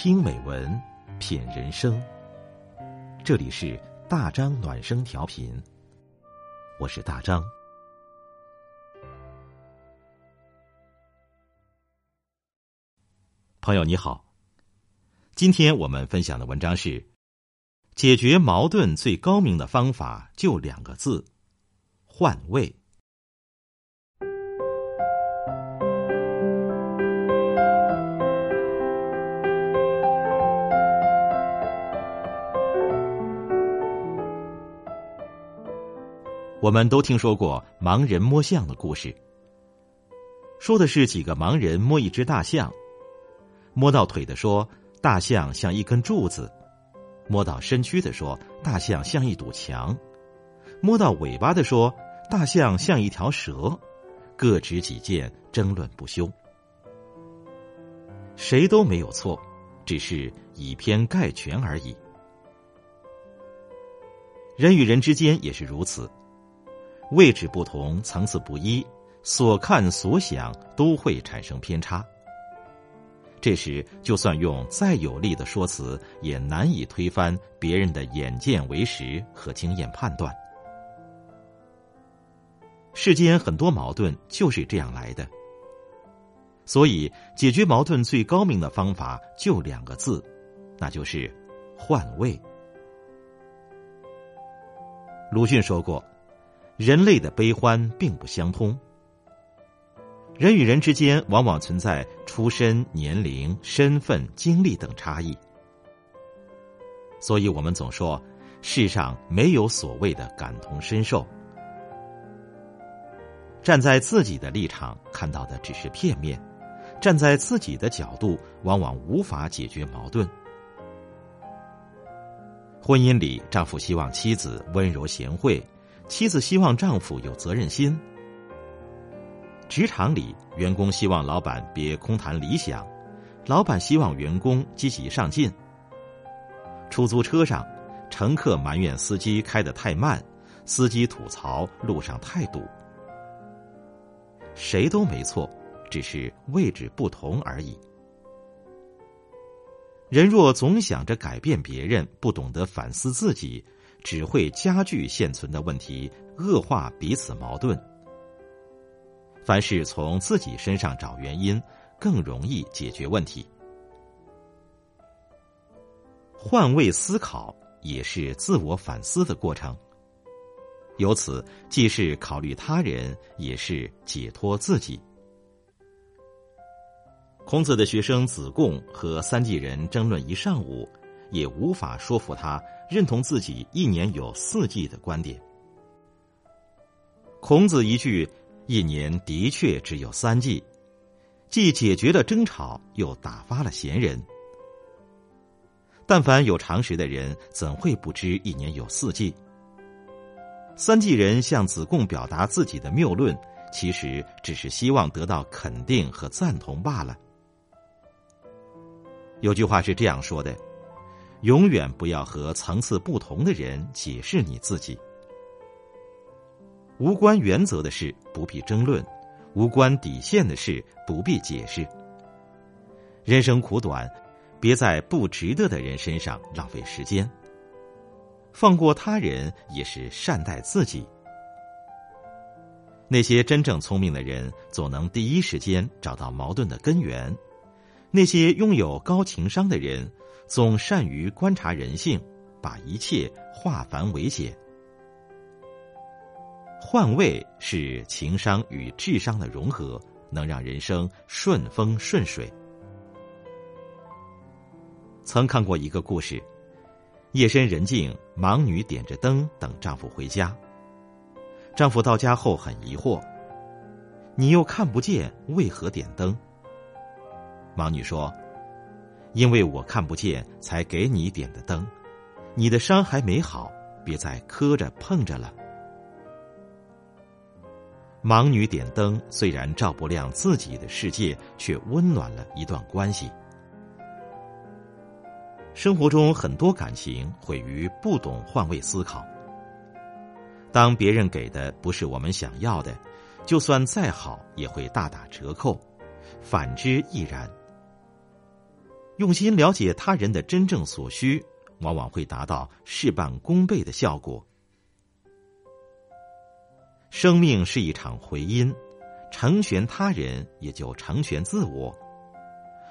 听美文，品人生。这里是大张暖声调频，我是大张。朋友你好，今天我们分享的文章是：解决矛盾最高明的方法就两个字——换位。我们都听说过盲人摸象的故事，说的是几个盲人摸一只大象，摸到腿的说大象像一根柱子，摸到身躯的说大象像一堵墙，摸到尾巴的说大象像一条蛇，各执己见，争论不休。谁都没有错，只是以偏概全而已。人与人之间也是如此。位置不同，层次不一，所看所想都会产生偏差。这时，就算用再有力的说辞，也难以推翻别人的眼见为实和经验判断。世间很多矛盾就是这样来的。所以，解决矛盾最高明的方法就两个字，那就是换位。鲁迅说过。人类的悲欢并不相通，人与人之间往往存在出身、年龄、身份、经历等差异，所以我们总说世上没有所谓的感同身受。站在自己的立场看到的只是片面，站在自己的角度往往无法解决矛盾。婚姻里，丈夫希望妻子温柔贤惠。妻子希望丈夫有责任心。职场里，员工希望老板别空谈理想，老板希望员工积极上进。出租车上，乘客埋怨司机开得太慢，司机吐槽路上太堵。谁都没错，只是位置不同而已。人若总想着改变别人，不懂得反思自己。只会加剧现存的问题，恶化彼此矛盾。凡事从自己身上找原因，更容易解决问题。换位思考也是自我反思的过程，由此既是考虑他人，也是解脱自己。孔子的学生子贡和三季人争论一上午，也无法说服他。认同自己一年有四季的观点。孔子一句“一年的确只有三季”，既解决了争吵，又打发了闲人。但凡有常识的人，怎会不知一年有四季？三季人向子贡表达自己的谬论，其实只是希望得到肯定和赞同罢了。有句话是这样说的。永远不要和层次不同的人解释你自己。无关原则的事不必争论，无关底线的事不必解释。人生苦短，别在不值得的人身上浪费时间。放过他人也是善待自己。那些真正聪明的人，总能第一时间找到矛盾的根源；那些拥有高情商的人。总善于观察人性，把一切化繁为简。换位是情商与智商的融合，能让人生顺风顺水。曾看过一个故事：夜深人静，盲女点着灯等丈夫回家。丈夫到家后很疑惑：“你又看不见，为何点灯？”盲女说。因为我看不见，才给你点的灯。你的伤还没好，别再磕着碰着了。盲女点灯，虽然照不亮自己的世界，却温暖了一段关系。生活中很多感情毁于不懂换位思考。当别人给的不是我们想要的，就算再好，也会大打折扣；反之亦然。用心了解他人的真正所需，往往会达到事半功倍的效果。生命是一场回音，成全他人也就成全自我。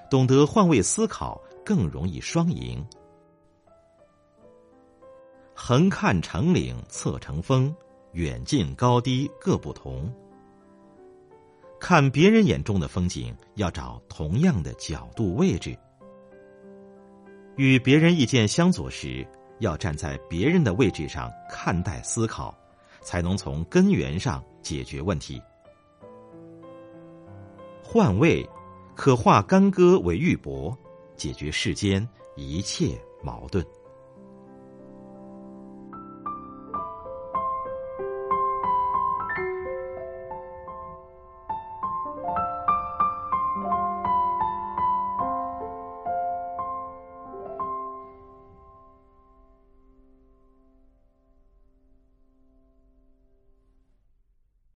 懂得换位思考，更容易双赢。横看成岭侧成峰，远近高低各不同。看别人眼中的风景，要找同样的角度位置。与别人意见相左时，要站在别人的位置上看待思考。才能从根源上解决问题。换位，可化干戈为玉帛，解决世间一切矛盾。